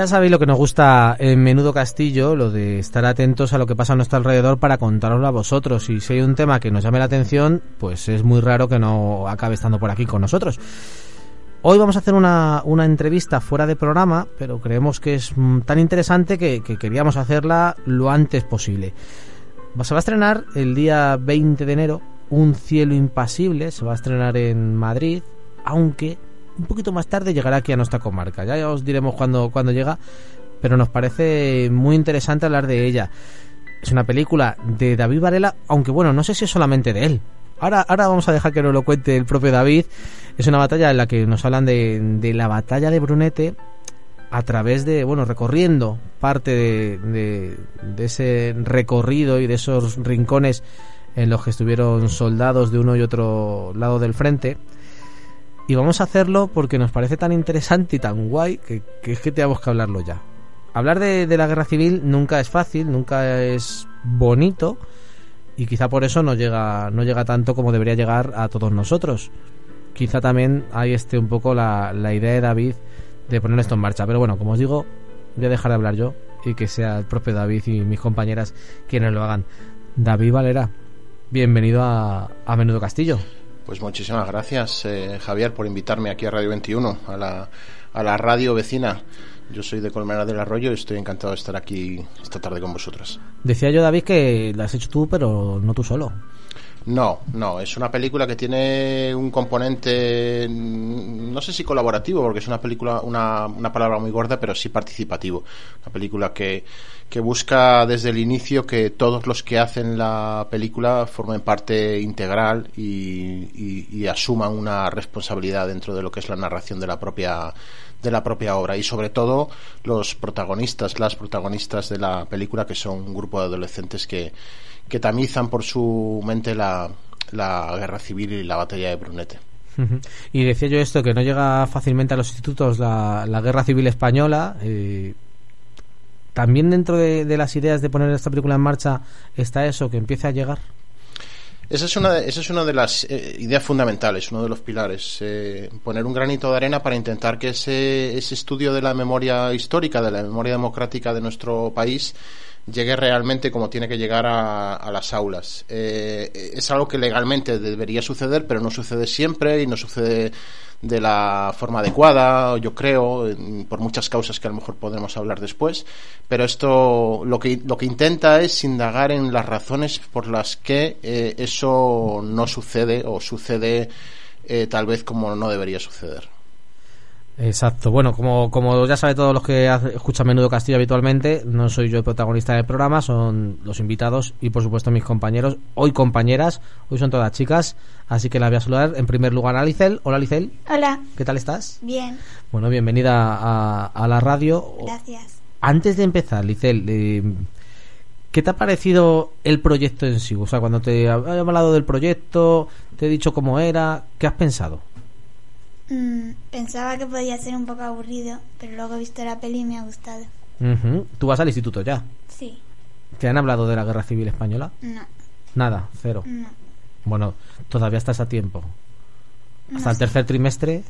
Ya sabéis lo que nos gusta en Menudo Castillo, lo de estar atentos a lo que pasa a nuestro alrededor para contároslo a vosotros. Y si hay un tema que nos llame la atención, pues es muy raro que no acabe estando por aquí con nosotros. Hoy vamos a hacer una, una entrevista fuera de programa, pero creemos que es mm, tan interesante que, que queríamos hacerla lo antes posible. Se va a estrenar el día 20 de enero Un cielo impasible, se va a estrenar en Madrid, aunque un poquito más tarde llegará aquí a nuestra comarca. Ya os diremos cuándo cuando llega, pero nos parece muy interesante hablar de ella. Es una película de David Varela, aunque bueno, no sé si es solamente de él. Ahora, ahora vamos a dejar que nos lo cuente el propio David. Es una batalla en la que nos hablan de, de la batalla de Brunete a través de, bueno, recorriendo parte de, de, de ese recorrido y de esos rincones en los que estuvieron soldados de uno y otro lado del frente. Y vamos a hacerlo porque nos parece tan interesante y tan guay que, que es que tenemos que hablarlo ya. Hablar de, de, la guerra civil nunca es fácil, nunca es bonito y quizá por eso no llega, no llega tanto como debería llegar a todos nosotros. Quizá también hay este un poco la, la idea de David de poner esto en marcha. Pero bueno, como os digo, voy a dejar de hablar yo y que sea el propio David y mis compañeras quienes lo hagan. David Valera, bienvenido a, a Menudo Castillo. Pues muchísimas gracias, eh, Javier, por invitarme aquí a Radio 21, a la, a la radio vecina. Yo soy de Colmena del Arroyo y estoy encantado de estar aquí esta tarde con vosotras. Decía yo, David, que la has hecho tú, pero no tú solo. No, no, es una película que tiene un componente, no sé si colaborativo, porque es una película, una, una palabra muy gorda, pero sí participativo. Una película que, que busca desde el inicio que todos los que hacen la película formen parte integral y, y, asuman una responsabilidad dentro de lo que es la narración de la propia de la propia obra y sobre todo los protagonistas, las protagonistas de la película que son un grupo de adolescentes que, que tamizan por su mente la, la guerra civil y la batalla de Brunete. Y decía yo esto, que no llega fácilmente a los institutos la, la guerra civil española. Eh, También dentro de, las ideas de poner esta película en marcha está eso, que empiece a llegar. Esa es una de, esa es una de las eh, ideas fundamentales, uno de los pilares. Eh, poner un granito de arena para intentar que ese, ese estudio de la memoria histórica, de la memoria democrática de nuestro país, llegue realmente como tiene que llegar a, a las aulas. Eh, es algo que legalmente debería suceder, pero no sucede siempre y no sucede de la forma adecuada, yo creo, por muchas causas que a lo mejor podremos hablar después, pero esto lo que, lo que intenta es indagar en las razones por las que eh, eso no sucede o sucede eh, tal vez como no debería suceder. Exacto. Bueno, como, como ya sabe todos los que escuchan Menudo Castillo habitualmente, no soy yo el protagonista del programa, son los invitados y por supuesto mis compañeros, hoy compañeras, hoy son todas chicas, así que las voy a saludar en primer lugar a Licel. Hola Licel. Hola. ¿Qué tal estás? Bien. Bueno, bienvenida a, a la radio. Gracias. Antes de empezar, Licel, eh, ¿qué te ha parecido el proyecto en sí? O sea, cuando te he hablado del proyecto, te he dicho cómo era, ¿qué has pensado? Mm, pensaba que podía ser un poco aburrido, pero luego he visto la peli y me ha gustado. Uh -huh. ¿Tú vas al instituto ya? Sí. ¿Te han hablado de la guerra civil española? No. Nada, cero. No. Bueno, todavía estás a tiempo. No Hasta el sé. tercer trimestre.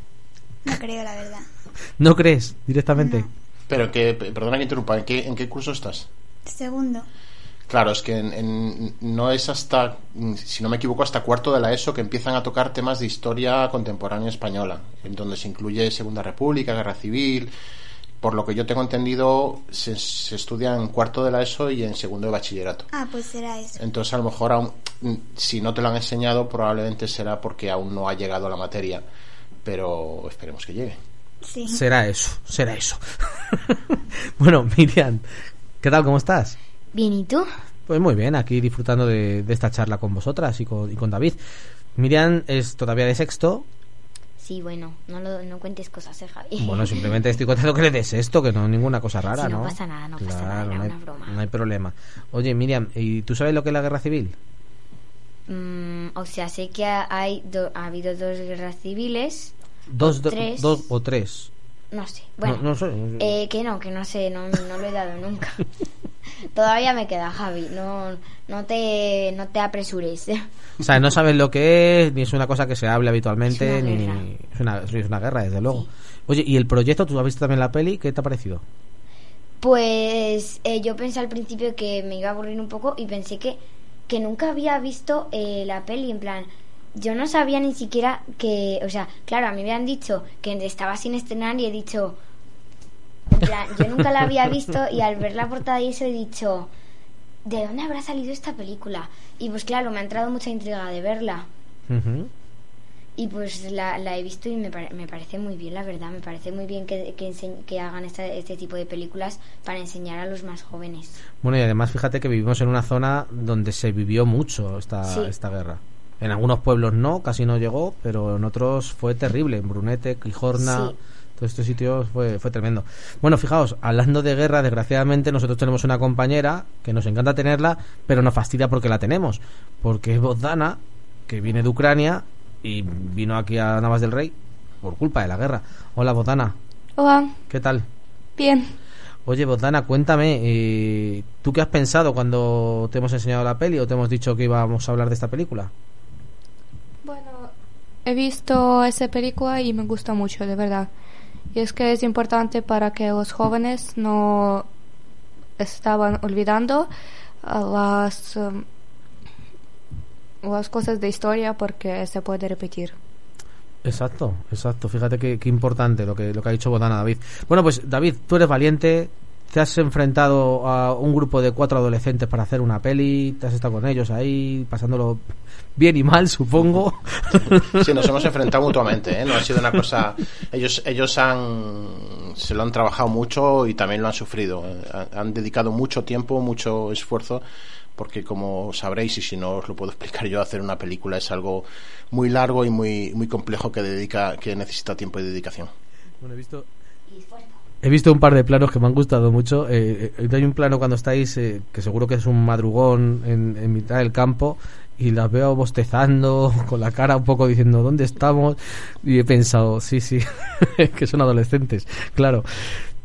No creo, la verdad. ¿No crees directamente? No. Pero que, perdona que interrumpa, ¿en qué, en qué curso estás? Segundo. Claro, es que en, en, no es hasta, si no me equivoco, hasta cuarto de la ESO que empiezan a tocar temas de historia contemporánea española, en donde se incluye Segunda República, Guerra Civil. Por lo que yo tengo entendido, se, se estudia en cuarto de la ESO y en segundo de bachillerato. Ah, pues será eso. Entonces, a lo mejor, aún, si no te lo han enseñado, probablemente será porque aún no ha llegado a la materia. Pero esperemos que llegue. Sí. Será eso, será eso. bueno, Miriam, ¿qué tal? ¿Cómo estás? Bien, ¿y tú? Pues muy bien, aquí disfrutando de, de esta charla con vosotras y con, y con David. Miriam es todavía de sexto. Sí, bueno, no, lo, no cuentes cosas, eh, Javi. Bueno, simplemente estoy contando que le des esto, que no ninguna cosa rara, Sí, no ¿no? pasa nada, no pasa nada, era no hay, una broma. no hay problema. Oye, Miriam, ¿y tú sabes lo que es la guerra civil? Mm, o sea, sé que ha- hay do- ha habido dos guerras civiles. Dos, do- tres. dos o tres. No sé. Bueno, no, no sé. eh, que no, que no sé, no, no lo he dado nunca. Todavía me queda, Javi. No, no te, no te apresures. O sea, no sabes lo que es, ni es una cosa que se hable habitualmente, Es una ni es una, es una guerra, desde luego. Oye, ¿y el proyecto? ¿Tú has visto también la peli? ¿Qué te ha parecido? Pues eh, yo pensé al principio que me iba a aburrir un poco y pensé que, que nunca había visto eh, la peli, en plan, yo no sabía ni siquiera que, o sea, claro, a mí me han dicho que estaba sin estrenar y he dicho, en plan, yo nunca la había visto y al ver la portada y eso he dicho, ¿de dónde habrá salido esta película? Y pues claro, me ha entrado mucha intriga de verla. Y pues la, la he visto y me, pare- me parece muy bien, la verdad. Me parece muy bien que, que, hagan esta- este tipo de películas para enseñar a los más jóvenes. Bueno, y además fíjate que vivimos en una zona donde se vivió mucho esta, Sí. esta guerra. En algunos pueblos no, casi no llegó, pero en otros fue terrible. En Brunete, Quijorna, Sí. Todos estos sitios fue, fue tremendo. Bueno, fijaos, hablando de guerra, desgraciadamente nosotros tenemos una compañera que nos encanta tenerla, pero nos fastidia porque la tenemos. Porque es Bozdana, que viene de Ucrania y vino aquí a Navas del Rey por culpa de la guerra. Hola, Bozdana, Hola, ¿qué tal? bien. Oye, Botana, cuéntame, eh, ¿tú qué has pensado cuando te hemos enseñado la peli o te hemos dicho que íbamos a hablar de esta película? Bueno, he visto esa película y me gusta mucho, de verdad. Y es que es importante para que los jóvenes no estaban olvidando ah, las, um, las cosas de historia porque se puede repetir. Exacto, exacto. Fíjate qué, qué importante lo que, lo que ha dicho Botana David. Bueno, pues David, tú eres valiente, te has enfrentado a un grupo de cuatro adolescentes para hacer una peli, te has estado con ellos ahí, pasándolo bien y mal, supongo. Sí, nos hemos enfrentado mutuamente, ¿eh? No ha sido una cosa... Ellos, ellos han... Se lo han trabajado mucho y también lo han sufrido. Han- Han dedicado mucho tiempo, mucho esfuerzo, porque como sabréis, y si no os lo puedo explicar yo, hacer una película es algo muy largo y muy, muy complejo que, dedica, que necesita tiempo y dedicación. Bueno, he visto He visto un par de planos que me han gustado mucho. Eh, eh, hay un plano cuando estáis, eh, que seguro que es un madrugón en, en mitad del campo, y las veo bostezando, con la cara un poco diciendo, ¿dónde estamos? Y he pensado, sí, sí, que son adolescentes, claro.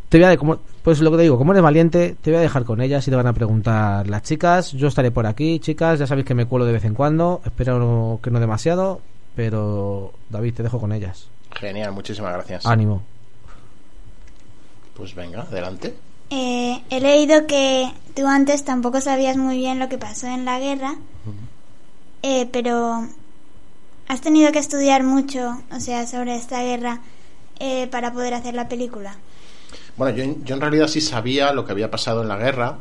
Te voy a, como, pues lo que te digo, como eres valiente, te voy a dejar con ellas y te van a preguntar las chicas. Yo estaré por aquí, chicas, ya sabéis que me cuelo de vez en cuando, espero no- que no demasiado, pero David, te dejo con ellas. Genial, muchísimas gracias. Ánimo. Pues venga, adelante. Eh, he leído que tú antes tampoco sabías muy bien lo que pasó en la guerra, eh, pero has tenido que estudiar mucho, o sea, sobre esta guerra eh, para poder hacer la película. Bueno, yo, yo en realidad sí sabía lo que había pasado en la guerra,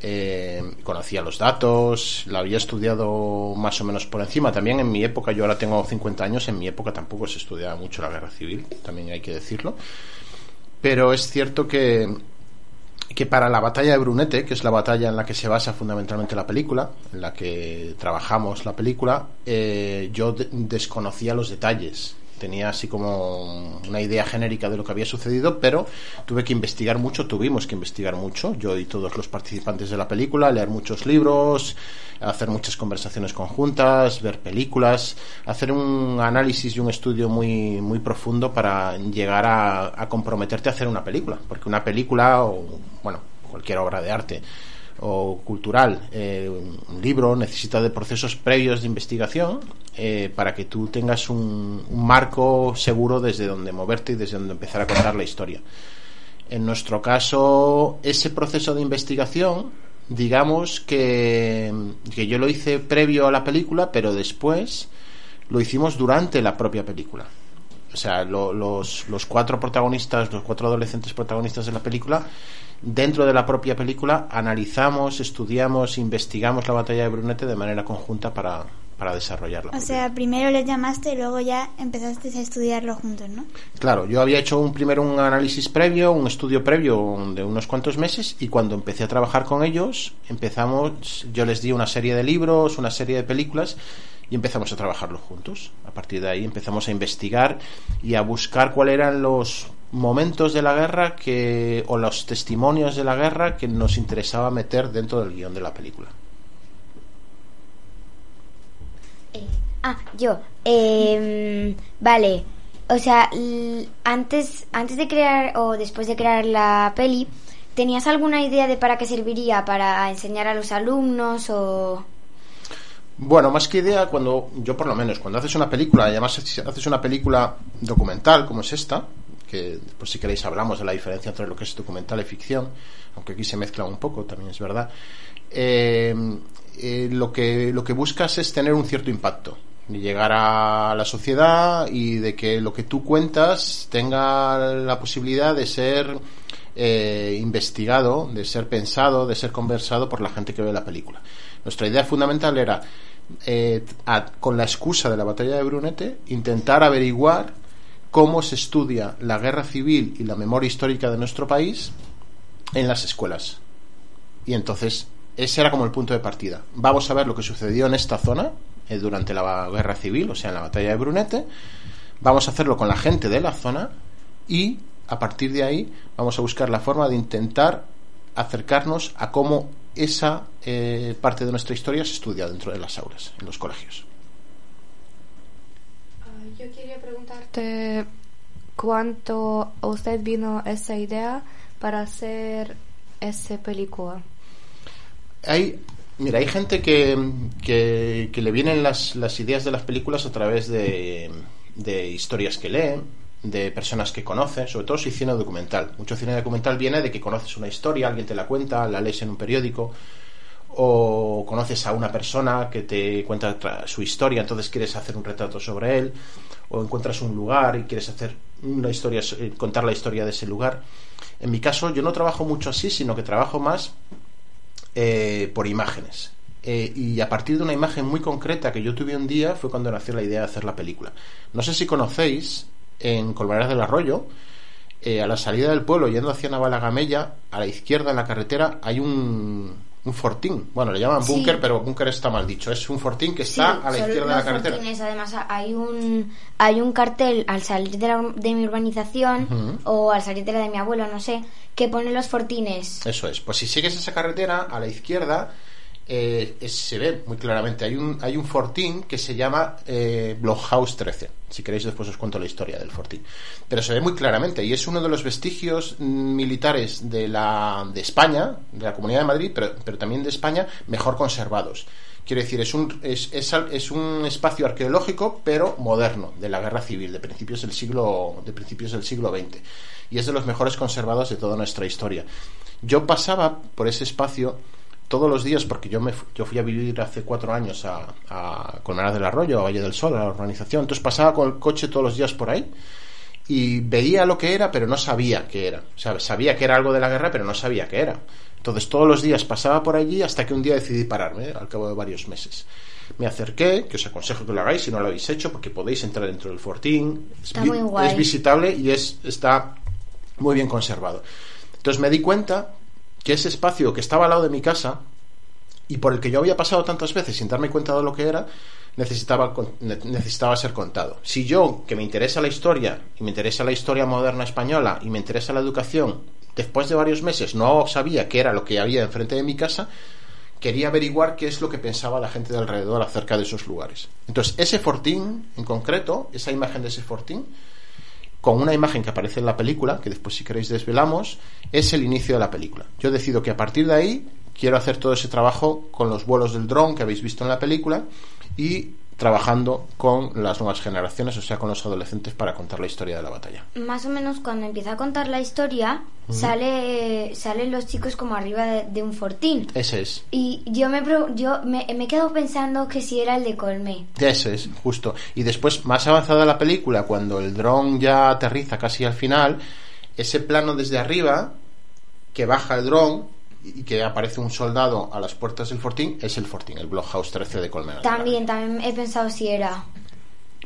eh, conocía los datos, la había estudiado más o menos por encima. También en mi época, yo ahora tengo 50 años, en mi época tampoco se estudiaba mucho la guerra civil, también hay que decirlo. Pero es cierto que, que para la batalla de Brunete, que es la batalla en la que se basa fundamentalmente la película, en la que trabajamos la película, eh, yo de- desconocía los detalles. Tenía así como una idea genérica de lo que había sucedido, pero tuve que investigar mucho, tuvimos que investigar mucho, yo y todos los participantes de la película, leer muchos libros, hacer muchas conversaciones conjuntas, ver películas, hacer un análisis y un estudio muy, muy profundo para llegar a, a comprometerte a hacer una película, porque una película o, bueno, cualquier obra de arte o cultural, eh, un libro necesita de procesos previos de investigación eh, para que tú tengas un, un marco seguro desde donde moverte y desde donde empezar a contar la historia. En nuestro caso, ese proceso de investigación, digamos que, que yo lo hice previo a la película, pero después lo hicimos durante la propia película. O sea, lo- los, los cuatro protagonistas, los cuatro adolescentes protagonistas de la película, dentro de la propia película analizamos, estudiamos, investigamos la batalla de Brunete de manera conjunta para, para desarrollarla. O sea, primero les llamaste y luego ya empezaste a estudiarlo juntos, ¿no? Claro, yo había hecho un primero un análisis previo, un estudio previo de unos cuantos meses y cuando empecé a trabajar con ellos, empezamos, yo les di una serie de libros, una serie de películas y empezamos a trabajarlo juntos. A partir de ahí empezamos a investigar y a buscar cuáles eran los momentos de la guerra que o los testimonios de la guerra que nos interesaba meter dentro del guion de la película. Eh, ah, yo. Eh, vale. O sea, antes, antes de crear o después de crear la peli, ¿tenías alguna idea de para qué serviría? ¿Para enseñar a los alumnos o...? Bueno, más que idea, cuando yo por lo menos, cuando haces una película, y además haces una película documental como es esta, que pues si queréis hablamos de la diferencia entre lo que es documental y ficción, aunque aquí se mezcla un poco, también es verdad, eh, eh, lo, que, lo que buscas es tener un cierto impacto, y llegar a la sociedad y de que lo que tú cuentas tenga la posibilidad de ser eh, investigado, de ser pensado, de ser conversado por la gente que ve la película. Nuestra idea fundamental era, eh, con la excusa de la batalla de Brunete, intentar averiguar cómo se estudia la guerra civil y la memoria histórica de nuestro país en las escuelas. Y entonces, ese era como el punto de partida. Vamos a ver lo que sucedió en esta zona eh, durante la guerra civil, o sea, en la batalla de Brunete. Vamos a hacerlo con la gente de la zona y a partir de ahí vamos a buscar la forma de intentar acercarnos a cómo esa eh, parte de nuestra historia se estudia dentro de las aulas, en los colegios. Ah, Yo quería preguntarte cuánto a usted vino esa idea para hacer esa película. Hay, mira, hay gente que, que, que le vienen las, las ideas de las películas a través de, de historias que leen, de personas que conoce, sobre todo si cine documental. Mucho cine documental viene de que conoces una historia, alguien te la cuenta, la lees en un periódico, o conoces a una persona que te cuenta su historia, entonces quieres hacer un retrato sobre él, o encuentras un lugar y quieres hacer una historia, eh, contar la historia de ese lugar. En mi caso, yo no trabajo mucho así, sino que trabajo más eh, por imágenes. Eh, y a partir de una imagen muy concreta que yo tuve un día fue cuando nació la idea de hacer la película. No sé si conocéis, en Colmenares del Arroyo, eh, a la salida del pueblo, yendo hacia Navalagamella, a la izquierda en la carretera hay un, un fortín. Bueno, le llaman Sí. búnker, pero búnker está mal dicho. Es un fortín que Sí, está a la izquierda de la carretera. fortines. Además, hay un, hay un cartel al salir de, la- de mi urbanización o al salir de la de mi abuelo, no sé, que pone los fortines. Eso es. Pues si sigues esa carretera, a la izquierda, eh, se ve muy claramente. Hay un, hay un fortín que se llama eh, Blockhouse 13. Si queréis, después os cuento la historia del fortín. Pero se ve muy claramente y es uno de los vestigios mm, militares de, la, de España, de la Comunidad de Madrid, pero, pero también de España, mejor conservados. Quiero decir, es un, es, es un espacio arqueológico, pero moderno, de la guerra civil, de principios del siglo, de principios del siglo XX. Y es de los mejores conservados de toda nuestra historia. Yo pasaba por ese espacio todos los días, porque yo, me, yo fui a vivir hace cuatro años a, a Colmenar del Arroyo, a Valle del Sol, a la organización. Entonces pasaba con el coche todos los días por ahí y veía lo que era, pero no sabía qué era. O sea, sabía que era algo de la guerra, pero no sabía qué era. Entonces todos los días pasaba por allí hasta que un día decidí pararme, al cabo de varios meses. Me acerqué, que os aconsejo que lo hagáis si no lo habéis hecho, porque podéis entrar dentro del fortín. Es, Está vi- muy guay. es visitable y es, está muy bien conservado. Entonces me di cuenta que ese espacio que estaba al lado de mi casa y por el que yo había pasado tantas veces sin darme cuenta de lo que era, necesitaba, necesitaba ser contado. Si yo, que me interesa la historia, y me interesa la historia moderna española, y me interesa la educación, después de varios meses no sabía qué era lo que había enfrente de mi casa, quería averiguar qué es lo que pensaba la gente de alrededor acerca de esos lugares. Entonces, ese fortín, en concreto, esa imagen de ese fortín, con una imagen que aparece en la película, que después si queréis desvelamos, es el inicio de la película. Yo decido que a partir de ahí quiero hacer todo ese trabajo con los vuelos del dron que habéis visto en la película y trabajando con las nuevas generaciones, o sea, con los adolescentes para contar la historia de la batalla. Más o menos cuando empieza a contar la historia, sale, salen los chicos como arriba de, de un fortín. Ese es. Y yo me, yo me, me he quedado pensando que si era el de Colmé. Ese es, justo. Y después, más avanzada la película, cuando el dron ya aterriza casi al final, ese plano desde arriba, que baja el dron, y que aparece un soldado a las puertas del fortín, es el fortín, el Blockhouse 13 de Colmenar. También, también he pensado si era.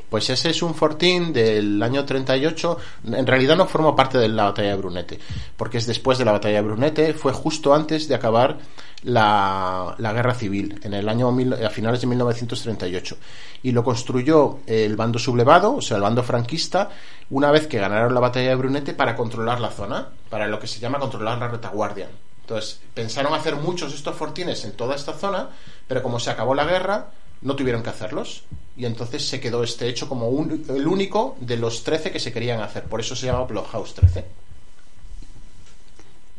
Pues ese es un fortín del año 38. En realidad no formó parte de la batalla de Brunete, porque es después de la batalla de Brunete, fue justo antes de acabar la, la guerra civil, en el año mil- a finales de 1938. Y lo construyó el bando sublevado, o sea, el bando franquista, una vez que ganaron la batalla de Brunete para controlar la zona, para lo que se llama controlar la retaguardia. Entonces, pensaron hacer muchos de estos fortines en toda esta zona, pero como se acabó la guerra, no tuvieron que hacerlos. Y entonces se quedó este hecho como un- el único de los 13 que se querían hacer. Por eso se llama Blockhouse 13.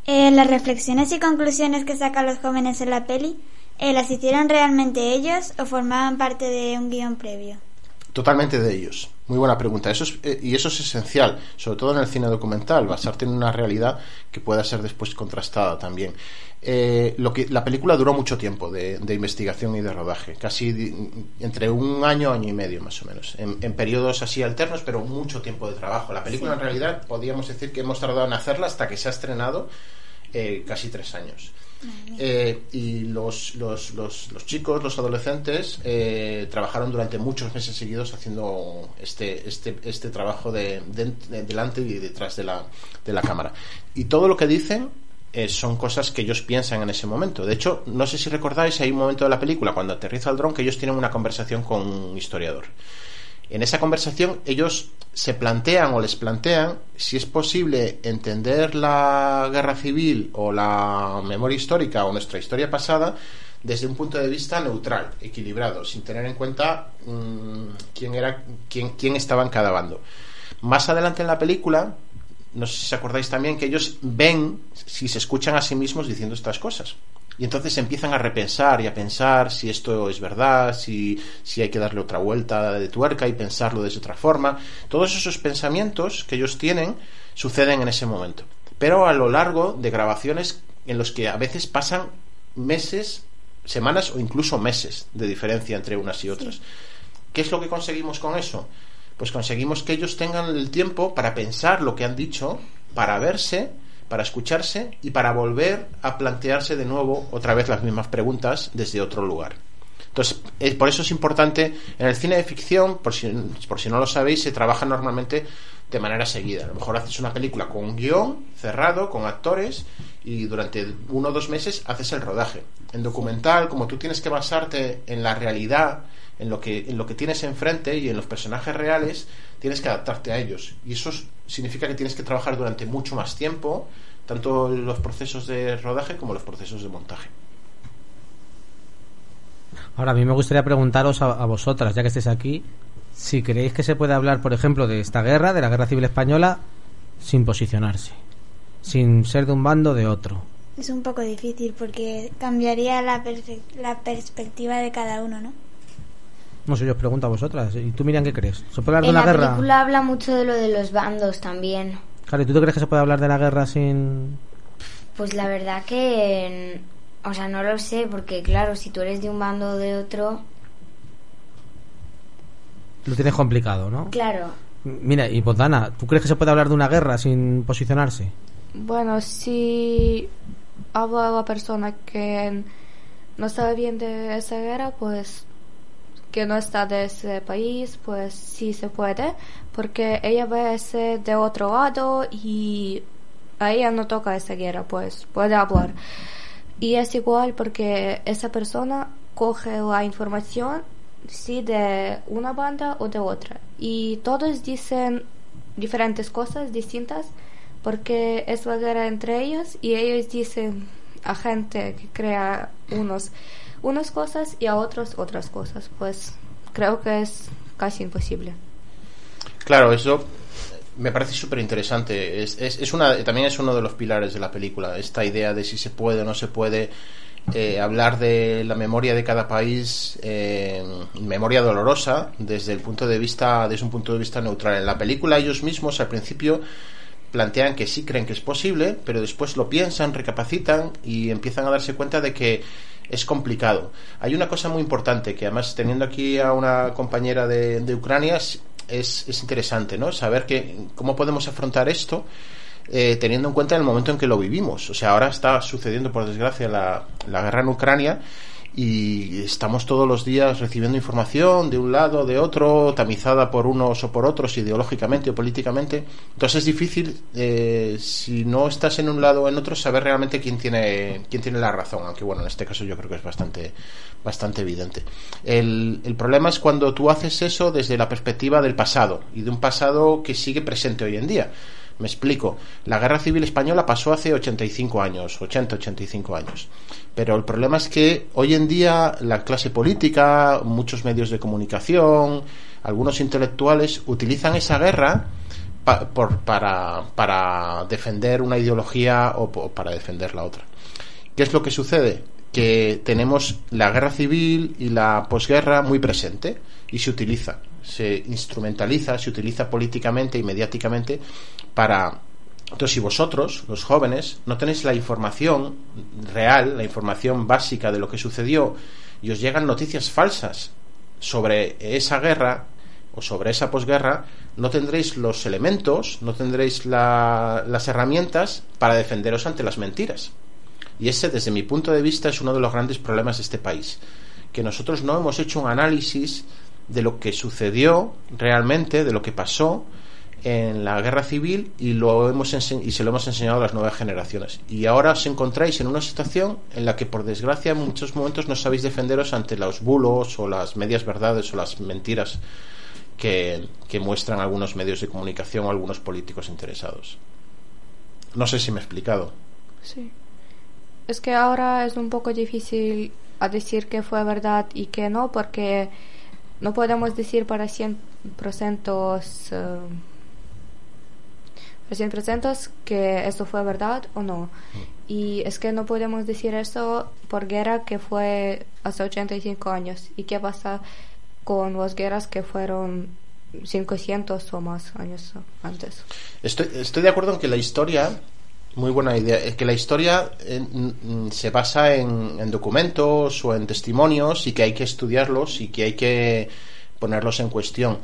Eh, las reflexiones y conclusiones que sacan los jóvenes en la peli, eh, ¿las hicieron realmente ellos o formaban parte de un guion previo? Totalmente de ellos. Muy buena pregunta. Eso es, eh, y eso es esencial, sobre todo en el cine documental, basarte en una realidad que pueda ser después contrastada también. Eh, lo que, la película duró mucho tiempo de, de investigación y de rodaje, casi entre un año, año y medio más o menos, en, en periodos así alternos, pero mucho tiempo de trabajo. La película en realidad podríamos decir que hemos tardado en hacerla hasta que se ha estrenado eh, casi tres años. Eh, y los, los, los, los chicos, los adolescentes, eh, trabajaron durante muchos meses seguidos haciendo este, este, este trabajo de, de- de- delante y detrás de la, de la cámara. Y todo lo que dicen eh, son cosas que ellos piensan en ese momento. De hecho, no sé si recordáis, hay un momento de la película cuando aterriza el dron que ellos tienen una conversación con un historiador. En esa conversación ellos se plantean o les plantean si es posible entender la guerra civil o la memoria histórica o nuestra historia pasada desde un punto de vista neutral, equilibrado, sin tener en cuenta mm, quién era quién, quién estaba en cada bando. Más adelante en la película, no sé si os acordáis también que ellos ven si se escuchan a sí mismos diciendo estas cosas. Y entonces empiezan a repensar y a pensar si esto es verdad, si, si hay que darle otra vuelta de tuerca y pensarlo de otra forma. Todos esos pensamientos que ellos tienen suceden en ese momento. Pero a lo largo de grabaciones en los que a veces pasan meses, semanas o incluso meses de diferencia entre unas y otras. ¿Qué es lo que conseguimos con eso? Pues conseguimos que ellos tengan el tiempo para pensar lo que han dicho, para verse, para escucharse y para volver a plantearse de nuevo otra vez las mismas preguntas desde otro lugar. Entonces, eh, por eso es importante, en el cine de ficción, por si, por si no lo sabéis, se trabaja normalmente de manera seguida. A lo mejor haces una película con un guion cerrado, con actores, y durante uno o dos meses haces el rodaje. En documental, como tú tienes que basarte en la realidad, en lo que, en lo que tienes enfrente y en los personajes reales, tienes que adaptarte a ellos. Y eso significa que tienes que trabajar durante mucho más tiempo, tanto los procesos de rodaje como los procesos de montaje. Ahora, a mí me gustaría preguntaros a, a vosotras, ya que estéis aquí, si creéis que se puede hablar, por ejemplo, de esta guerra, de la guerra civil española, sin posicionarse, sin ser de un bando o de otro. Es un poco difícil porque cambiaría la, perfe- la perspectiva de cada uno, ¿no? No sé, yo os pregunto a vosotras. ¿Y tú, Miriam, qué crees? ¿Se puede hablar de En una la guerra? película habla mucho de lo de los bandos también. Claro, ¿y tú te crees que se puede hablar de la guerra sin...? Pues la verdad que... O sea, no lo sé, porque claro, si tú eres de un bando o de otro... Lo tienes complicado, ¿no? Claro, Mira, y Botana, ¿tú crees que se puede hablar de una guerra sin posicionarse? Bueno, si habla la persona que no sabe bien de esa guerra, pues que no está de ese país, pues sí se puede, porque ella ve ese de otro lado y a ella no toca esa guerra, pues puede hablar. Y es igual porque esa persona coge la información, sí, de una banda o de otra. Y todos dicen diferentes cosas distintas porque es la guerra entre ellos y ellos dicen a gente que crea unos unas cosas y a otros otras cosas. Pues creo que es casi imposible. Claro, eso me parece súper interesante. Es, es, es una, también es uno de los pilares de la película, esta idea de si se puede o no se puede eh, hablar de la memoria de cada país, eh, memoria dolorosa, desde el punto de vista, desde un punto de vista neutral. En la película ellos mismos al principio plantean que sí creen que es posible, pero después lo piensan, recapacitan y empiezan a darse cuenta de que es complicado. Hay una cosa muy importante que además teniendo aquí a una compañera de, de Ucrania es, es, es interesante, ¿no? Saber que cómo podemos afrontar esto eh, teniendo en cuenta el momento en que lo vivimos. O sea, ahora está sucediendo, por desgracia, la, la guerra en Ucrania y estamos todos los días recibiendo información de un lado, de otro, tamizada por unos o por otros, ideológicamente o políticamente. Entonces es difícil, eh, si no estás en un lado o en otro, saber realmente quién tiene, quién tiene la razón, aunque bueno, en este caso yo creo que es bastante, bastante evidente. El, el problema es cuando tú haces eso desde la perspectiva del pasado y de un pasado que sigue presente hoy en día. Me explico. La guerra civil española pasó hace 85 años, 80-85 años. Pero el problema es que hoy en día la clase política, muchos medios de comunicación, algunos intelectuales utilizan esa guerra por, para, para defender una ideología o para defender la otra. ¿Qué es lo que sucede? Que tenemos la guerra civil y la posguerra muy presente y se utiliza se instrumentaliza, se utiliza políticamente y mediáticamente para... Entonces, si vosotros, los jóvenes, no tenéis la información real, la información básica de lo que sucedió, y os llegan noticias falsas sobre esa guerra o sobre esa posguerra, no tendréis los elementos, no tendréis las herramientas para defenderos ante las mentiras. Y ese, desde mi punto de vista, es uno de los grandes problemas de este país. Que nosotros no hemos hecho un análisis de lo que sucedió realmente, de lo que pasó en la guerra civil y, lo hemos y se lo hemos enseñado a las nuevas generaciones. Y ahora os encontráis en una situación en la que, por desgracia, en muchos momentos no sabéis defenderos ante los bulos o las medias verdades o las mentiras que, que muestran algunos medios de comunicación o algunos políticos interesados. No sé si me he explicado. Sí. Es que ahora es un poco difícil a decir que fue verdad y que no, porque no podemos decir para 100% uh, 100% que esto fue verdad o no. Mm. Y es que no podemos decir eso por guerra que fue hace 85 años. ¿Y qué pasa con las guerras que fueron 500 o más años antes? Estoy, estoy de acuerdo en que la historia muy buena idea. Es que la historia eh, se basa en, documentos o en testimonios y que hay que estudiarlos y que hay que ponerlos en cuestión.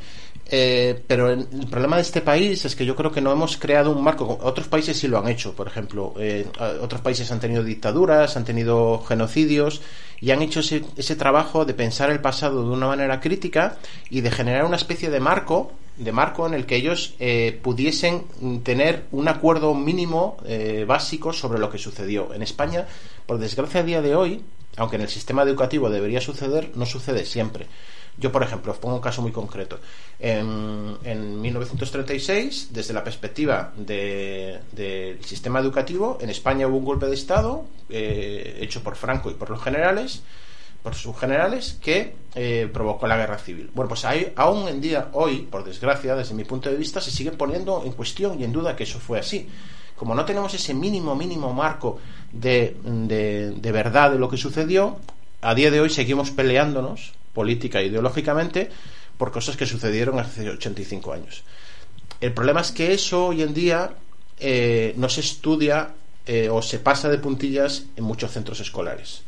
Eh, pero el problema de este país es que yo creo que no hemos creado un marco. Otros países sí lo han hecho, por ejemplo. Eh, otros países han tenido dictaduras, han tenido genocidios y han hecho ese, ese trabajo de pensar el pasado de una manera crítica y de generar una especie de marco de marco en el que ellos eh, pudiesen tener un acuerdo mínimo eh, básico sobre lo que sucedió. En España, por desgracia, a día de hoy, aunque en el sistema educativo debería suceder, no sucede siempre. Yo, por ejemplo, os pongo un caso muy concreto. En, en 1936, desde la perspectiva del sistema educativo, en España hubo un golpe de Estado eh, hecho por Franco y por los generales por sus generales que eh, provocó la guerra civil. Bueno, pues hay, aún en día, hoy, por desgracia, desde mi punto de vista, se sigue poniendo en cuestión y en duda que eso fue así. Como no tenemos ese mínimo, mínimo marco de, de, verdad de lo que sucedió, a día de hoy seguimos peleándonos, política e ideológicamente, por cosas que sucedieron hace 85 años. El problema es que eso hoy en día eh, no se estudia eh, o se pasa de puntillas en muchos centros escolares.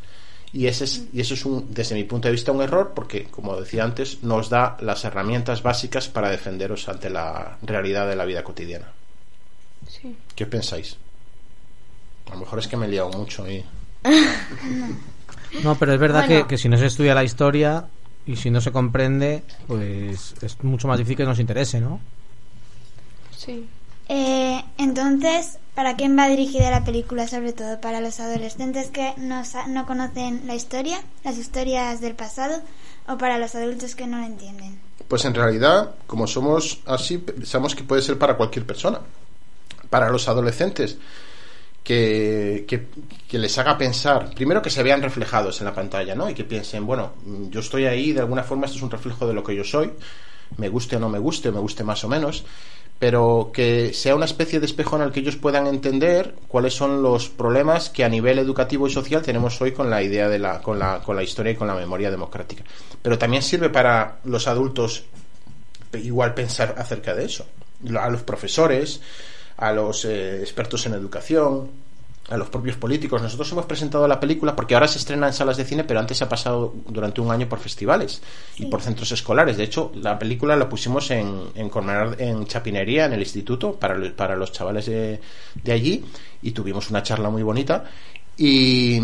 Y, ese es, y eso es, un, desde mi punto de vista, un error porque, como decía antes, nos da las herramientas básicas para defenderos ante la realidad de la vida cotidiana. Sí. ¿Qué pensáis? A lo mejor es que me he liado mucho y... no, pero es verdad que, que si no se estudia la historia y si no se comprende, pues es mucho más difícil que nos interese, ¿no? Sí. Eh, entonces, ¿para quién va dirigida la película? Sobre todo para los adolescentes que no, no conocen la historia, las historias del pasado, o para los adultos que no la entienden. Pues en realidad, como somos así, pensamos que puede ser para cualquier persona. Para los adolescentes, que, que, que, les haga pensar, primero que se vean reflejados en la pantalla, ¿no? Y que piensen, bueno, yo estoy ahí, de alguna forma esto es un reflejo de lo que yo soy, me guste o no me guste, o me guste más o menos, pero que sea una especie de espejo en el que ellos puedan entender cuáles son los problemas que a nivel educativo y social tenemos hoy con la idea de la, con la, con la historia y con la memoria democrática. Pero también sirve para los adultos igual pensar acerca de eso. A los profesores, a los eh, expertos en educación, a los propios políticos. Nosotros hemos presentado la película porque ahora se estrena en salas de cine, pero antes se ha pasado durante un año por festivales y por centros escolares. De hecho, la película la pusimos en, en, en Chapinería, en el instituto, para, para los chavales de, de allí, y tuvimos una charla muy bonita. Y,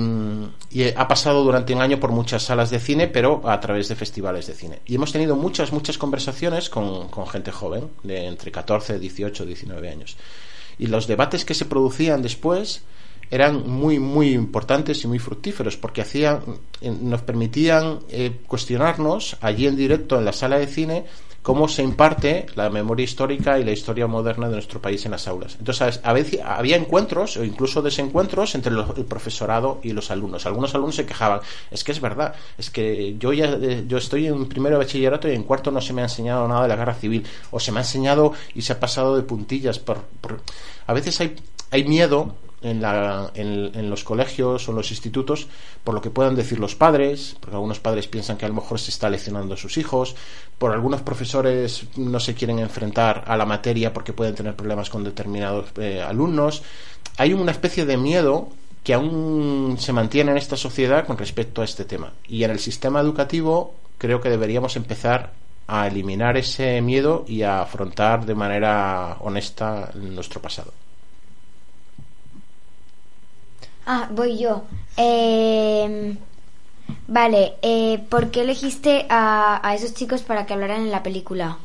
ha pasado durante un año por muchas salas de cine, pero a través de festivales de cine. Y hemos tenido muchas, muchas conversaciones con, con gente joven, de entre 14, 18, 19 años. Y los debates que se producían después eran muy, muy importantes y muy fructíferos, porque hacían, nos permitían eh, cuestionarnos allí en directo en la sala de cine cómo se imparte la memoria histórica y la historia moderna de nuestro país en las aulas. Entonces, a veces había encuentros o incluso desencuentros entre el profesorado y los alumnos. Algunos alumnos se quejaban, es que es verdad, es que yo ya eh, yo estoy en primero de bachillerato y en cuarto no se me ha enseñado nada de la guerra civil o se me ha enseñado y se ha pasado de puntillas por, a veces hay hay miedo en, la, en, los colegios o en los institutos por lo que puedan decir los padres, porque algunos padres piensan que a lo mejor se está leccionando a sus hijos, por algunos profesores no se quieren enfrentar a la materia porque pueden tener problemas con determinados eh, alumnos. Hay una especie de miedo que aún se mantiene en esta sociedad con respecto a este tema. Y en el sistema educativo creo que deberíamos empezar a eliminar ese miedo y a afrontar de manera honesta nuestro pasado. Ah, voy yo. Eh, vale, eh, ¿por qué elegiste a, a, esos chicos para que hablaran en la película?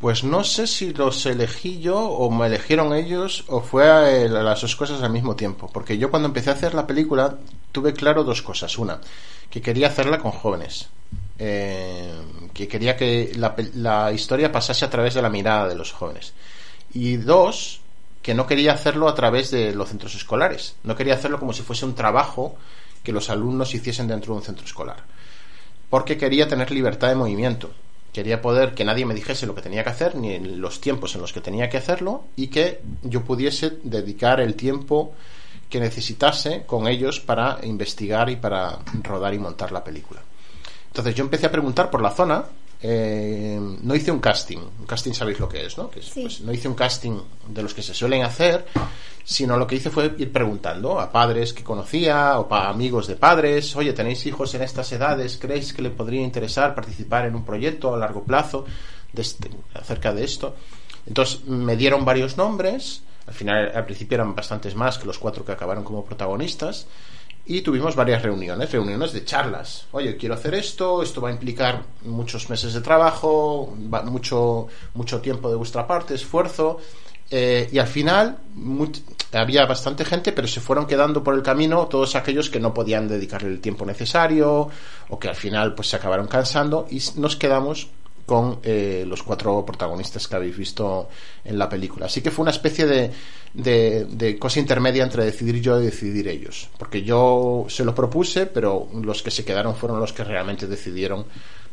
Pues no sé si los elegí yo o me eligieron ellos o fue las dos cosas al mismo tiempo. Porque yo cuando empecé a hacer la película tuve claro dos cosas. Una, que quería hacerla con jóvenes. Eh, que quería que la, la historia pasase a través de la mirada de los jóvenes. Y dos, que no quería hacerlo a través de los centros escolares. No quería hacerlo como si fuese un trabajo que los alumnos hiciesen dentro de un centro escolar. Porque quería tener libertad de movimiento. Quería poder que nadie me dijese lo que tenía que hacer, ni los tiempos en los que tenía que hacerlo, y que yo pudiese dedicar el tiempo que necesitase con ellos para investigar y para rodar y montar la película. Entonces yo empecé a preguntar por la zona eh, no hice un casting. Un casting sabéis lo que es, ¿no? Pues, no hice un casting de los que se suelen hacer, sino lo que hice fue ir preguntando a padres que conocía o a amigos de padres, oye, ¿tenéis hijos en estas edades? ¿Creéis que le podría interesar participar en un proyecto a largo plazo este, acerca de esto? Entonces me dieron varios nombres, al final, al principio eran bastantes más que los cuatro que acabaron como protagonistas y tuvimos varias reuniones, reuniones de charlas. Oye, quiero hacer esto, esto va a implicar muchos meses de trabajo, mucho, mucho tiempo de vuestra parte, esfuerzo. Eh, y al final había bastante gente, pero se fueron quedando por el camino todos aquellos que no podían dedicarle el tiempo necesario o que al final pues se acabaron cansando y nos quedamos con eh, los cuatro protagonistas que habéis visto en la película. Así que fue una especie de, de, cosa intermedia entre decidir yo y decidir ellos. Porque yo se lo propuse, pero los que se quedaron fueron los que realmente decidieron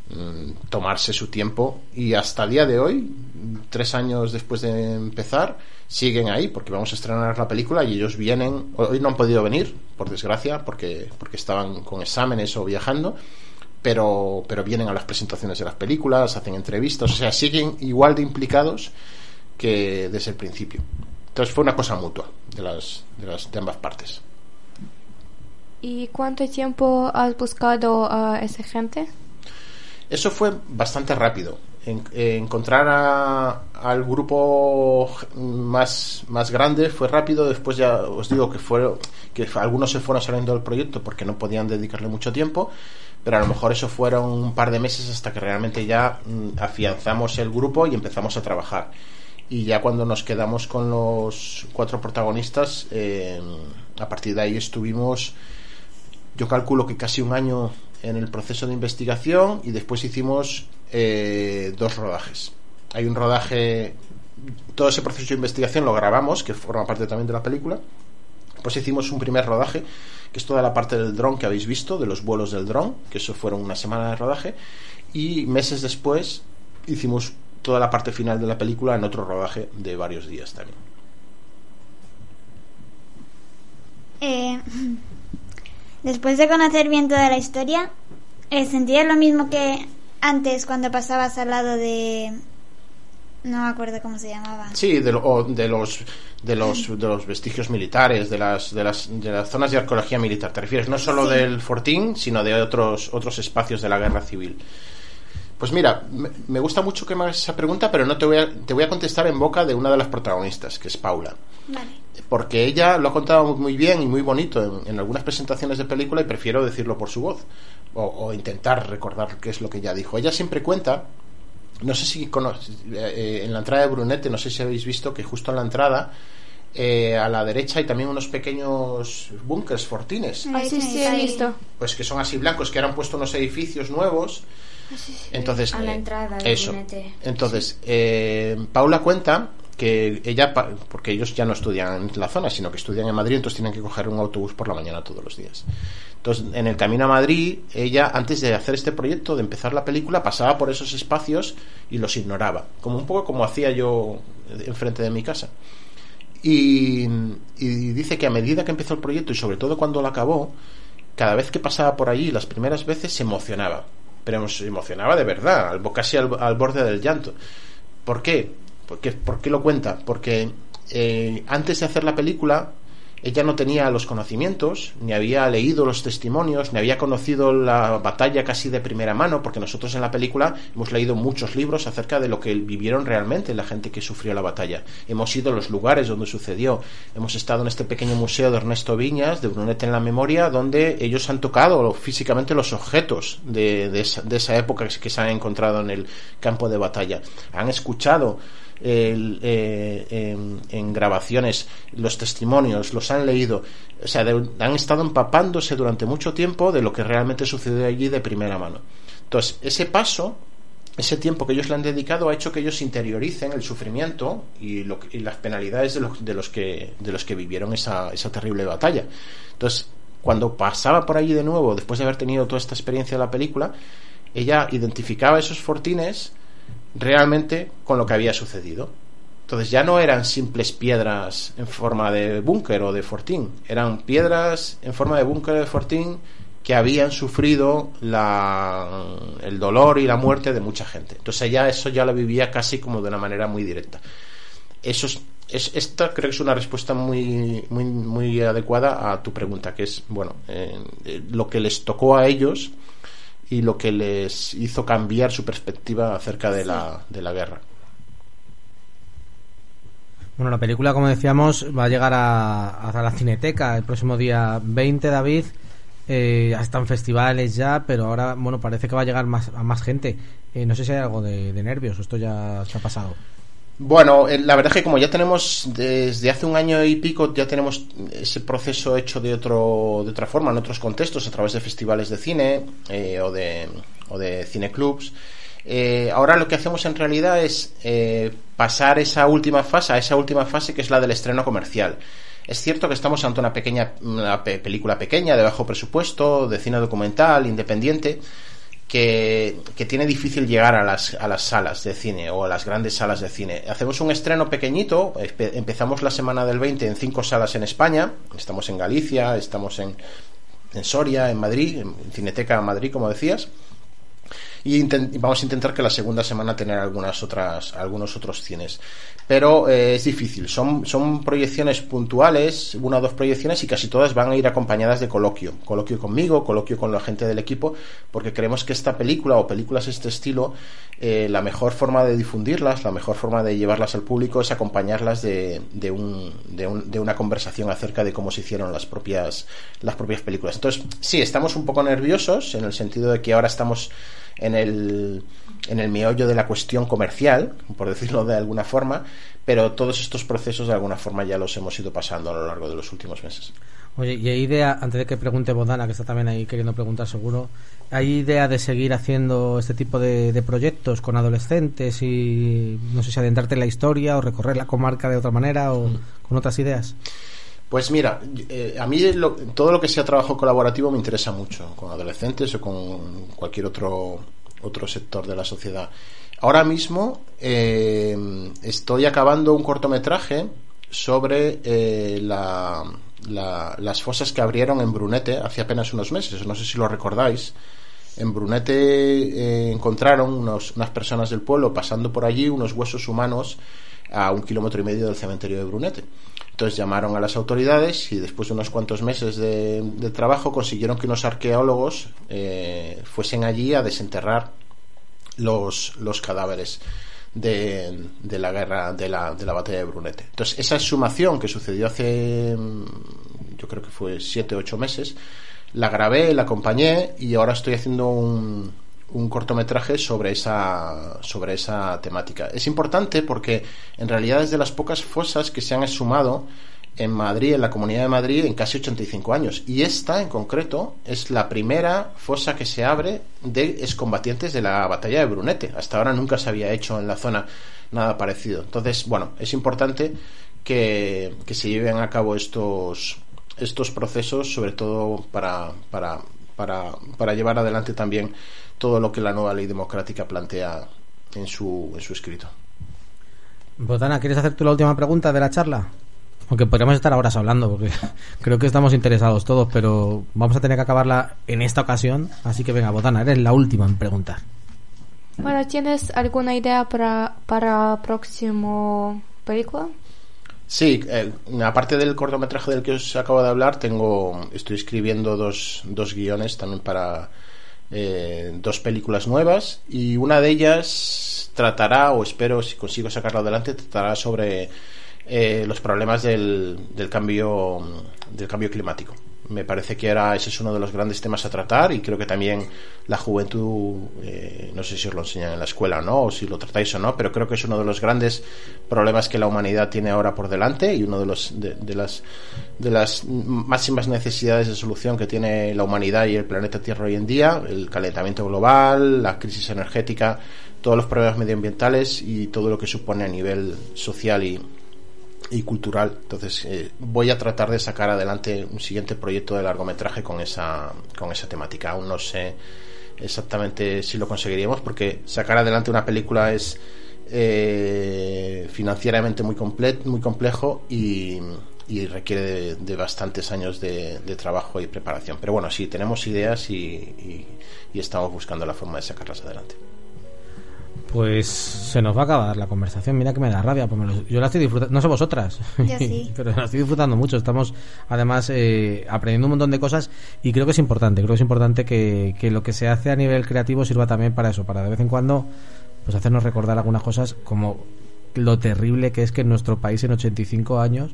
mm, tomarse su tiempo. Y hasta el día de hoy, tres años después de empezar, siguen ahí porque vamos a estrenar la película y ellos vienen. Hoy no han podido venir, por desgracia, porque, porque estaban con exámenes o viajando pero, pero vienen a las presentaciones de las películas, hacen entrevistas, o sea, siguen igual de implicados que desde el principio. Entonces fue una cosa mutua de las, de, las, de ambas partes. ¿Y cuánto tiempo has buscado a esa gente? Eso fue bastante rápido. encontrar al grupo más, más grande fue rápido. Después ya os digo que, fue, que algunos se fueron saliendo del proyecto porque no podían dedicarle mucho tiempo pero a lo mejor eso fueron un par de meses hasta que realmente ya mm, afianzamos el grupo y empezamos a trabajar. Y ya cuando nos quedamos con los cuatro protagonistas, eh, a partir de ahí estuvimos, yo calculo que casi un año en el proceso de investigación y después hicimos eh, dos rodajes. Hay un rodaje, todo ese proceso de investigación lo grabamos, que forma parte también de la película. Pues hicimos un primer rodaje que es toda la parte del dron que habéis visto, de los vuelos del dron, que eso fueron una semana de rodaje, y meses después hicimos toda la parte final de la película en otro rodaje de varios días también. Eh, después de conocer bien toda la historia, eh, ¿sentías lo mismo que antes cuando pasabas al lado de, No me acuerdo cómo se llamaba. Sí, de, o de los de los de los vestigios militares, de las de las de las zonas de arqueología militar. Te refieres no solo del Fortín, sino de otros otros espacios de la guerra civil. Pues mira, me, me gusta mucho que me hagas esa pregunta, pero no te voy a te voy a contestar en boca de una de las protagonistas, que es Paula. Vale. Porque ella lo ha contado muy bien y muy bonito en, en algunas presentaciones de película y prefiero decirlo por su voz o, o intentar recordar qué es lo que ella dijo. Ella siempre cuenta, no sé si cono- eh, en la entrada de Brunete, no sé si habéis visto que justo en la entrada eh, a la derecha hay también unos pequeños búnkers fortines, Ah, sí, sí, he visto. pues que son así blancos, que ahora han puesto unos edificios nuevos. Entonces, A la eh, entrada eso. Brunete. Entonces, eh, Paula cuenta que ella, porque ellos ya no estudian en la zona, sino que estudian en Madrid, entonces tienen que coger un autobús por la mañana todos los días. Entonces, en el camino a Madrid, ella, antes de hacer este proyecto, de empezar la película, pasaba por esos espacios y los ignoraba, como un poco como hacía yo enfrente de mi casa. Y, dice que a medida que empezó el proyecto y sobre todo cuando lo acabó, cada vez que pasaba por allí, las primeras veces se emocionaba. Pero se emocionaba de verdad, casi al, al borde del llanto. ¿Por qué? Porque, ¿Por qué lo cuenta? Porque eh, antes de hacer la película, ella no tenía los conocimientos, ni había leído los testimonios, ni había conocido la batalla casi de primera mano, porque nosotros en la película hemos leído muchos libros acerca de lo que vivieron realmente la gente que sufrió la batalla. Hemos ido a los lugares donde sucedió. Hemos estado en este pequeño museo de Ernesto Viñas, de Brunete en la memoria, donde ellos han tocado físicamente los objetos de, de esa, de esa época que se han encontrado en el campo de batalla. Han escuchado el, eh, en, grabaciones los testimonios, los han leído, o sea, de- han estado empapándose durante mucho tiempo de lo que realmente sucedió allí de primera mano. Entonces, ese paso, ese tiempo que ellos le han dedicado ha hecho que ellos interioricen el sufrimiento y, lo las penalidades de los, de los que de los que vivieron esa, esa terrible batalla. Entonces, cuando pasaba por allí de nuevo, después de haber tenido toda esta experiencia de la película, ella identificaba esos fortines realmente con lo que había sucedido. Entonces ya no eran simples piedras en forma de búnker o de fortín, eran piedras en forma de búnker o de fortín que habían sufrido la, el dolor y la muerte de mucha gente. Entonces ya eso ya lo vivía casi como de una manera muy directa. Eso es, es- esta creo que es una respuesta muy, muy, muy adecuada a tu pregunta, que es, bueno, eh, eh, lo que les tocó a ellos y lo que les hizo cambiar su perspectiva acerca de la, de la guerra. Bueno, la película, como decíamos, va a llegar a, a la Cineteca el próximo día 20, David. Eh, ya están festivales ya, pero ahora, bueno, parece que va a llegar más, a más gente. Eh, no sé si hay algo de, de nervios esto ya se ha pasado. Bueno, eh, la verdad es que como ya tenemos desde hace un año y pico ya tenemos ese proceso hecho de otro de otra forma en otros contextos a través de festivales de cine eh, o de o de cineclubs. Eh, ahora lo que hacemos en realidad es eh, pasar esa última fase a esa última fase que es la del estreno comercial. Es cierto que estamos ante una pequeña una pe- película pequeña de bajo presupuesto de cine documental independiente que, que tiene difícil llegar a las, a las salas de cine o a las grandes salas de cine. Hacemos un estreno pequeñito, empezamos la semana del 20 en cinco salas en España, estamos en Galicia, estamos en, en Soria, en Madrid, en Cineteca Madrid, como decías. Y y vamos a intentar que la segunda semana tener algunas otras, algunos otros cines. Pero eh, es difícil. Son, son proyecciones puntuales, una o dos proyecciones, y casi todas van a ir acompañadas de coloquio. Coloquio conmigo, coloquio con la gente del equipo, porque creemos que esta película o películas de este estilo, eh, la mejor forma de difundirlas, la mejor forma de llevarlas al público es acompañarlas de, de, un, de, un- de una conversación acerca de cómo se hicieron las propias, las propias películas. Entonces, sí, estamos un poco nerviosos en el sentido de que ahora estamos en el, en el meollo de la cuestión comercial, por decirlo de alguna forma, pero todos estos procesos de alguna forma ya los hemos ido pasando a lo largo de los últimos meses. Oye, y hay idea, antes de que pregunte Bodana, que está también ahí queriendo preguntar seguro, ¿hay idea de seguir haciendo este tipo de, de proyectos con adolescentes y no sé si adentrarte en la historia o recorrer la comarca de otra manera o con otras ideas? Pues mira, eh, a mí lo- todo lo que sea trabajo colaborativo me interesa mucho, con adolescentes o con cualquier otro, otro sector de la sociedad. Ahora mismo eh, estoy acabando un cortometraje sobre eh, la- la- las fosas que abrieron en Brunete hace apenas unos meses, no sé si lo recordáis. En Brunete encontraron unos, unas personas del pueblo pasando por allí unos huesos humanos a un kilómetro y medio del cementerio de Brunete. Entonces llamaron a las autoridades y después de unos cuantos meses de, de trabajo consiguieron que unos arqueólogos eh, fuesen allí a desenterrar los, los cadáveres de, de la guerra, de la, de la batalla de Brunete. Entonces, esa exhumación que sucedió hace, mm, yo creo que fue siete ocho meses, la grabé, la acompañé y ahora estoy haciendo un, un cortometraje sobre esa, sobre esa temática. Es importante porque en realidad es de las pocas fosas que se han exhumado en Madrid, en la Comunidad de Madrid, en casi 85 años. Y esta, en concreto, es la primera fosa que se abre de excombatientes de la batalla de Brunete. Hasta ahora nunca se había hecho en la zona nada parecido. Entonces, bueno, es importante que, que se lleven a cabo estos, estos procesos, sobre todo para, para, para, para llevar adelante también todo lo que la nueva ley democrática plantea en su, en su escrito. Botana, ¿quieres hacer tú la última pregunta de la charla? Aunque podríamos estar horas hablando, porque creo que estamos interesados todos, pero vamos a tener que acabarla en esta ocasión. Así que venga, Botana, eres la última en preguntar. Bueno, ¿tienes alguna idea para, para próximo película? Sí, eh, aparte del cortometraje del que os acabo de hablar, tengo, estoy escribiendo dos, dos guiones también para eh, dos películas nuevas y una de ellas tratará, o espero si consigo sacarlo adelante, tratará sobre eh, los problemas del, del, cambio, del cambio climático. Me parece que ahora ese es uno de los grandes temas a tratar y creo que también la juventud, eh, no sé si os lo enseñan en la escuela o no, o si lo tratáis o no, pero creo que es uno de los grandes problemas que la humanidad tiene ahora por delante y uno de, los, de, las, de las máximas necesidades de solución que tiene la humanidad y el planeta Tierra hoy en día, el calentamiento global, la crisis energética, todos los problemas medioambientales y todo lo que supone a nivel social y, y cultural. Entonces eh, voy a tratar de sacar adelante un siguiente proyecto de largometraje con esa, con esa temática. Aún no sé exactamente si lo conseguiríamos porque sacar adelante una película es eh, financieramente muy, muy complejo y, y requiere de, bastantes años de, trabajo y preparación. Pero bueno, sí, tenemos ideas y, y estamos buscando la forma de sacarlas adelante. Pues se nos va a acabar la conversación. Mira que me da rabia. Pues me lo, yo la estoy disfrutando. No sé vosotras. Yo sí. pero la estoy disfrutando mucho. Estamos además eh, aprendiendo un montón de cosas y creo que es importante. Creo que es importante que, que, lo que se hace a nivel creativo sirva también para eso. Para de vez en cuando pues hacernos recordar algunas cosas como lo terrible que es que en nuestro país en 85 años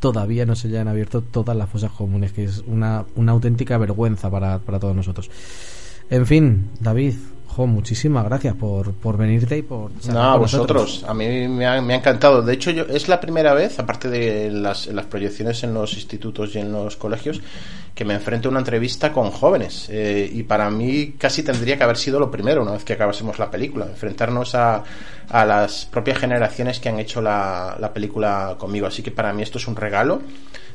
todavía no se hayan abierto todas las fosas comunes. Que es una, una auténtica vergüenza para, para todos nosotros. En fin, David, Jo, muchísimas gracias por, por venirte y por... No, a vosotros. A mí me ha, me ha, encantado. De hecho, yo es la primera vez, aparte de las, las, proyecciones en los institutos y en los colegios, que me enfrento a una entrevista con jóvenes. Eh, y para mí casi tendría que haber sido lo primero, una vez que acabásemos la película. Enfrentarnos a, a las propias generaciones que han hecho la, la película conmigo. Así que para mí esto es un regalo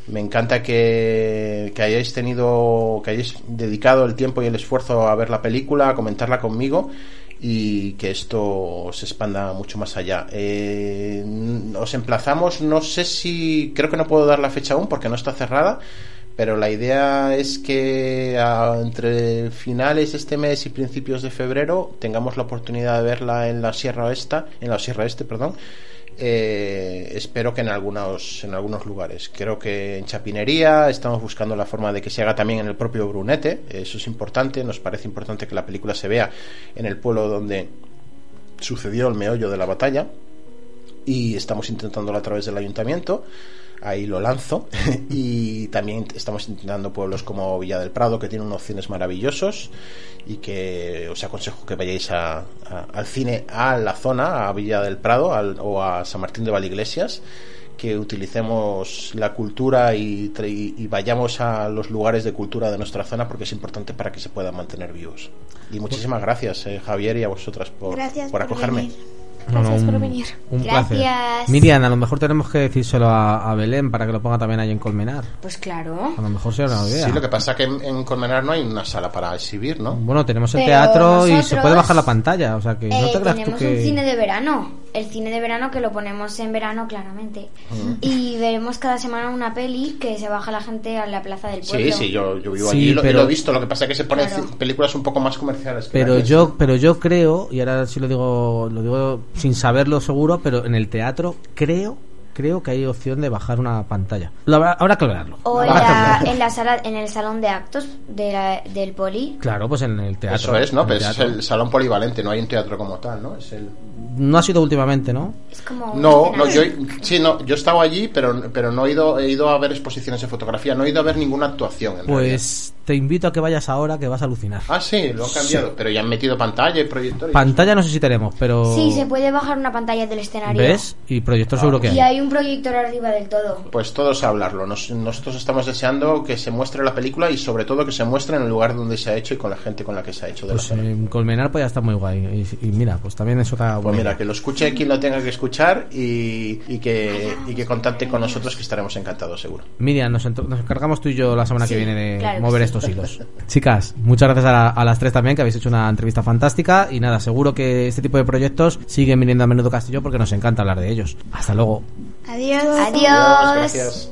me encanta que, hayáis tenido, que hayáis dedicado el tiempo y el esfuerzo a ver la película, a comentarla conmigo y que esto se expanda mucho más allá. Eh, os emplazamos, no sé si, creo que no puedo dar la fecha aún porque no está cerrada, pero la idea es que a, entre finales de este mes y principios de febrero tengamos la oportunidad de verla en la Sierra Oeste, en la Sierra Este, perdón eh, espero que en algunos, en algunos lugares. Creo que en Chapinería estamos buscando la forma de que se haga también en el propio Brunete. Eso es importante. Nos parece importante que la película se vea en el pueblo donde sucedió el meollo de la batalla. Y estamos intentándolo a través del ayuntamiento ahí lo lanzo. y también estamos intentando pueblos como Villa del Prado, que tiene unos cines maravillosos y que os aconsejo que vayáis a, a, al cine a la zona, a Villa del Prado al, o a San Martín de Valiglesias que utilicemos la cultura y, y, y, vayamos a los lugares de cultura de nuestra zona porque es importante para que se puedan mantener vivos. Y muchísimas gracias, eh, Javier, y a vosotras por, por acogerme. Venir. Gracias no, un, por venir. Un Gracias. placer. Miriam, a lo mejor tenemos que decírselo a, a, Belén para que lo ponga también ahí en Colmenar. Pues claro. A lo mejor sea una idea. Sí, lo que pasa es que en, en, Colmenar no hay una sala para exhibir, ¿no? Bueno, tenemos el Pero teatro nosotros, y se puede bajar la pantalla, o sea que eh, no te creas tenemos tú que... un cine de verano. El cine de verano que lo ponemos en verano claramente. Y veremos cada semana una peli que se baja la gente a la plaza del pueblo. Sí, sí, yo, yo vivo Sí, allí y lo, y pero- lo he visto. Lo que pasa es que se ponen Claro. películas un poco más comerciales. que Pero yo, pero yo creo, y ahora sí lo digo, lo digo sin saberlo seguro, pero en el teatro creo, creo que hay opción de bajar una pantalla. Lo habrá, habrá que hablarlo. O en, la, en la sala, en el salón de actos de la- del poli. Claro, pues en el teatro. Eso es, ¿no? ese es el salón polivalente, no hay un teatro como tal, ¿no? Es el... No ha sido últimamente, ¿no? Es como un No, no, yo, sí, no, yo he estado allí, pero, pero no he ido, he ido a ver exposiciones de fotografía, no he ido a ver ninguna actuación. En Pues te invito a que vayas ahora, que vas a alucinar. Ah, sí, lo han cambiado, pero ya han metido pantalla y proyector. y Pantalla no sé si tenemos, pero... Sí, se puede bajar una pantalla del escenario. ¿Ves? Y proyector seguro que Y hay. hay un proyector arriba del todo. Pues todos a hablarlo. Nos- nosotros estamos deseando que se muestre la película y sobre todo que se muestre en el lugar donde se ha hecho y con la gente con la que se ha hecho. De la Pues en Colmenar pues ya está muy guay. Y, y mira, pues también es otra Pues buena mira, idea. que lo escuche quien lo tenga que escuchar y, y que, y que contacte con nosotros que estaremos encantados, seguro. Miriam, nos, encargamos tú y yo la semana Sí, que viene de claro mover sí. Estos hilos. Chicas, muchas gracias a, a las tres también, que habéis hecho una entrevista fantástica. Y nada, seguro que este tipo de proyectos siguen viniendo a menudo Castillo porque nos encanta hablar de ellos. Hasta luego. Adiós. Adiós. Gracias.